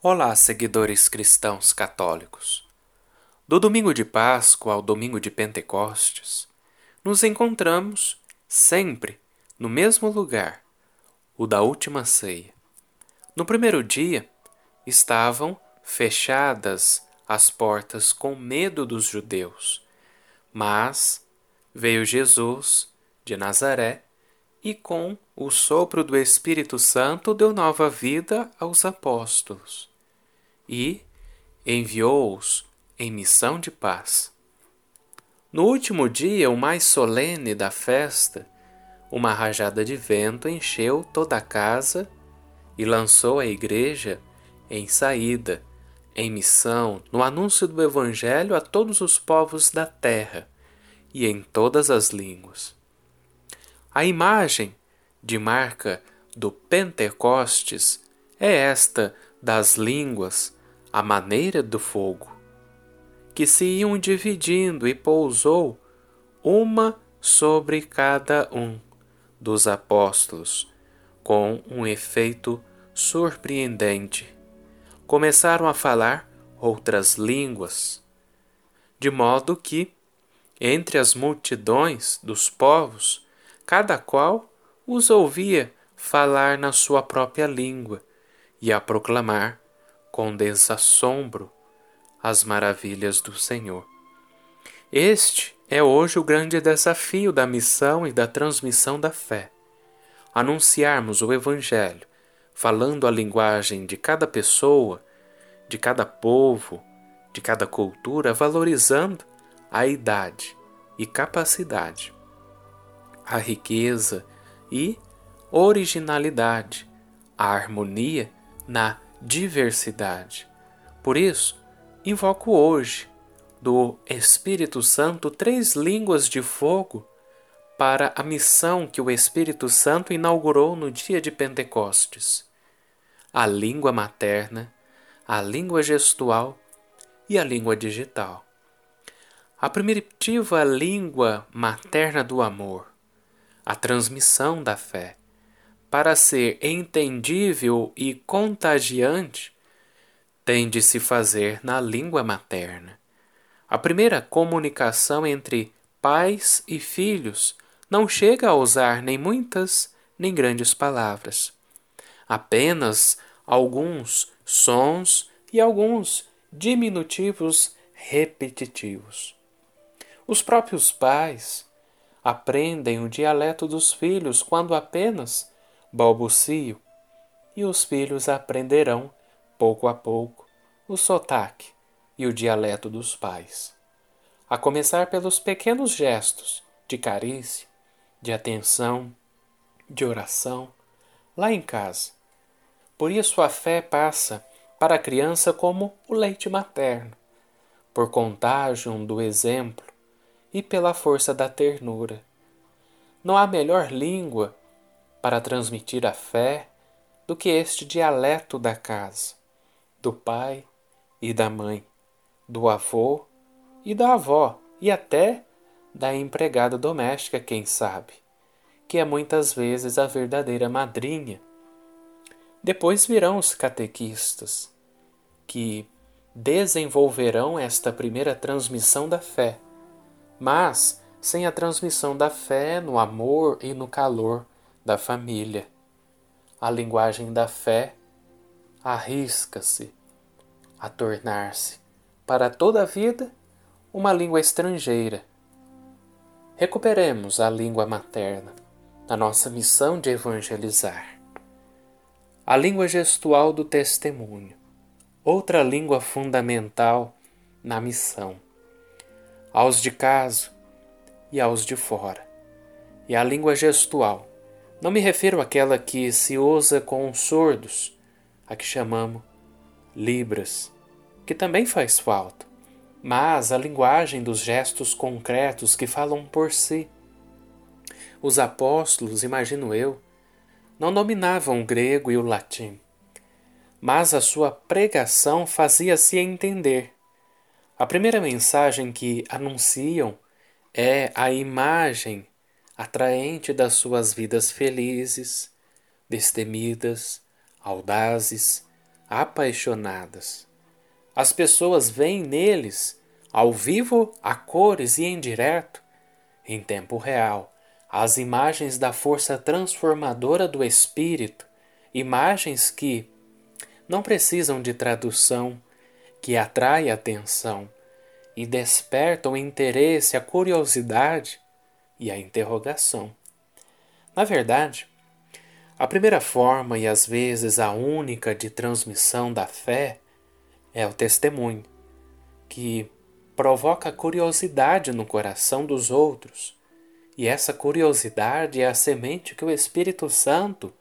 Olá, seguidores cristãos católicos. Do domingo de Páscoa ao domingo de Pentecostes, nos encontramos sempre no mesmo lugar, o da última ceia. No primeiro dia, estavam fechadas as portas com medo dos judeus, mas veio Jesus de Nazaré e com o sopro do Espírito Santo deu nova vida aos apóstolos e enviou-os em missão de paz. No último dia, o mais solene da festa, uma rajada de vento encheu toda a casa e lançou a igreja em saída, em missão, no anúncio do Evangelho a todos os povos da terra e em todas as línguas. A imagem de marca do Pentecostes é esta das línguas, a maneira do fogo, que se iam dividindo e pousou uma sobre cada um dos apóstolos, com um efeito surpreendente. Começaram a falar outras línguas, de modo que, entre as multidões dos povos, cada qual os ouvia falar na sua própria língua e a proclamar com desassombro as maravilhas do Senhor. Este é hoje o grande desafio da missão e da transmissão da fé. Anunciarmos o Evangelho, falando a linguagem de cada pessoa, de cada povo, de cada cultura, valorizando a idade e capacidade a riqueza e originalidade, a harmonia na diversidade. Por isso, invoco hoje do Espírito Santo três línguas de fogo para a missão que o Espírito Santo inaugurou no dia de Pentecostes: a língua materna, a língua gestual e a língua digital. A primitiva língua materna do amor a transmissão da fé. Para ser entendível e contagiante, tem de se fazer na língua materna. A primeira comunicação entre pais e filhos não chega a usar nem muitas nem grandes palavras. Apenas alguns sons e alguns diminutivos repetitivos. Os próprios pais aprendem o dialeto dos filhos quando apenas balbucio, e os filhos aprenderão, pouco a pouco, o sotaque e o dialeto dos pais. A começar pelos pequenos gestos de carícia, de atenção, de oração, lá em casa. Por isso a fé passa para a criança como o leite materno, por contágio do exemplo e pela força da ternura. Não há melhor língua para transmitir a fé do que este dialeto da casa, do pai e da mãe, do avô e da avó e até da empregada doméstica, quem sabe, que é muitas vezes a verdadeira madrinha. Depois virão os catequistas, que desenvolverão esta primeira transmissão da fé mas sem a transmissão da fé no amor e no calor da família. A linguagem da fé arrisca-se a tornar-se, para toda a vida, uma língua estrangeira. Recuperemos a língua materna na nossa missão de evangelizar. A língua gestual do testemunho, outra língua fundamental na missão aos de casa e aos de fora. E a língua gestual. Não me refiro àquela que se usa com os sordos, a que chamamos Libras, que também faz falta, mas a linguagem dos gestos concretos que falam por si. Os apóstolos, imagino eu, não dominavam o grego e o latim, mas a sua pregação fazia-se entender a primeira mensagem que anunciam é a imagem atraente das suas vidas felizes, destemidas, audazes, apaixonadas. As pessoas veem neles, ao vivo, a cores e em direto, em tempo real, as imagens da força transformadora do espírito, imagens que não precisam de tradução, que atraem atenção e despertam interesse, a curiosidade e a interrogação. Na verdade, a primeira forma e às vezes a única de transmissão da fé é o testemunho, que provoca curiosidade no coração dos outros. E essa curiosidade é a semente que o Espírito Santo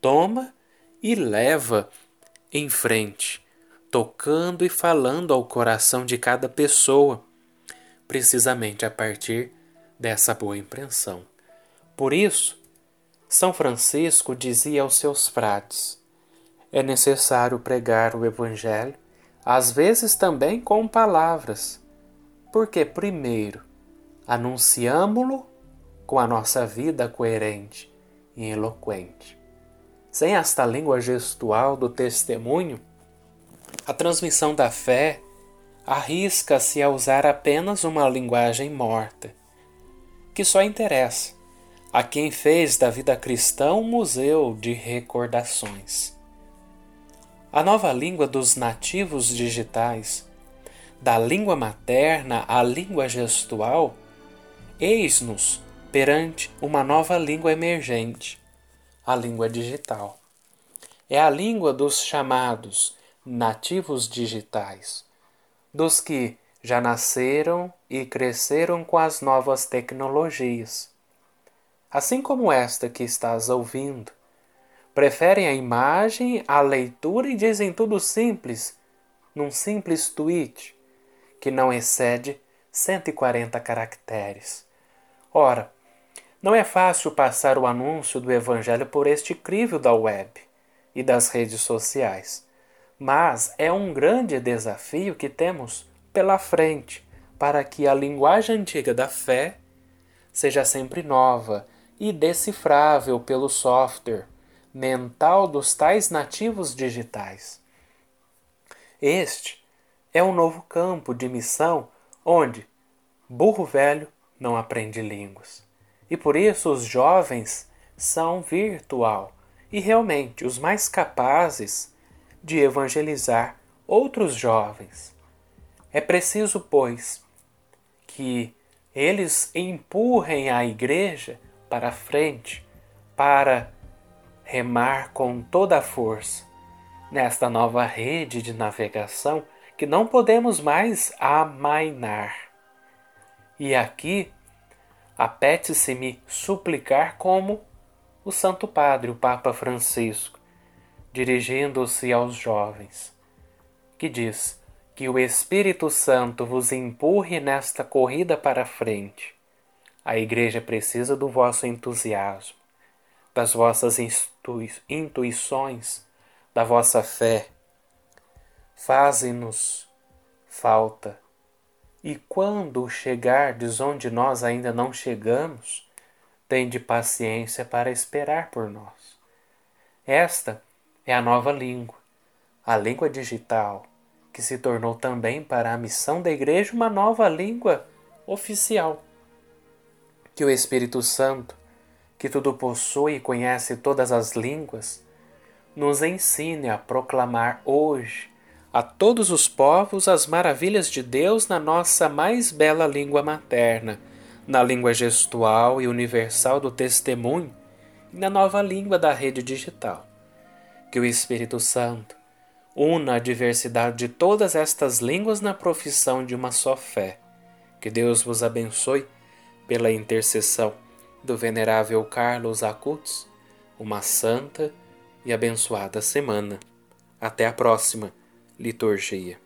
toma e leva em frente tocando e falando ao coração de cada pessoa, precisamente a partir dessa boa impressão. Por isso, São Francisco dizia aos seus frades: é necessário pregar o Evangelho, às vezes também com palavras, porque, primeiro, anunciamo-lo com a nossa vida coerente e eloquente. Sem esta língua gestual do testemunho, a transmissão da fé arrisca-se a usar apenas uma linguagem morta, que só interessa a quem fez da vida cristã um museu de recordações. A nova língua dos nativos digitais, da língua materna à língua gestual, eis-nos perante uma nova língua emergente, a língua digital. É a língua dos chamados nativos digitais, dos que já nasceram e cresceram com as novas tecnologias. Assim como esta que estás ouvindo, preferem a imagem à leitura e dizem tudo simples, num simples tweet que não excede 140 caracteres. Ora, não é fácil passar o anúncio do Evangelho por este crivo da web e das redes sociais mas é um grande desafio que temos pela frente para que a linguagem antiga da fé seja sempre nova e decifrável pelo software mental dos tais nativos digitais. Este é um novo campo de missão onde burro velho não aprende línguas. E por isso os jovens são virtual e realmente os mais capazes de evangelizar outros jovens. É preciso, pois, que eles empurrem a igreja para frente para remar com toda a força nesta nova rede de navegação que não podemos mais amainar. E aqui apete-se-me suplicar como o Santo Padre, o Papa Francisco, dirigindo-se aos jovens, que diz que o Espírito Santo vos empurre nesta corrida para frente. A Igreja precisa do vosso entusiasmo, das vossas intuições, da vossa fé. Faze-nos falta. E quando chegardes onde nós ainda não chegamos, tende paciência para esperar por nós. Esta é a nova língua, a língua digital, que se tornou também para a missão da Igreja uma nova língua oficial. Que o Espírito Santo, que tudo possui e conhece todas as línguas, nos ensine a proclamar hoje a todos os povos as maravilhas de Deus na nossa mais bela língua materna, na língua gestual e universal do testemunho e na nova língua da rede digital que o Espírito Santo una a diversidade de todas estas línguas na profissão de uma só fé. Que Deus vos abençoe pela intercessão do venerável Carlos Acutis, uma santa e abençoada semana. Até a próxima liturgia.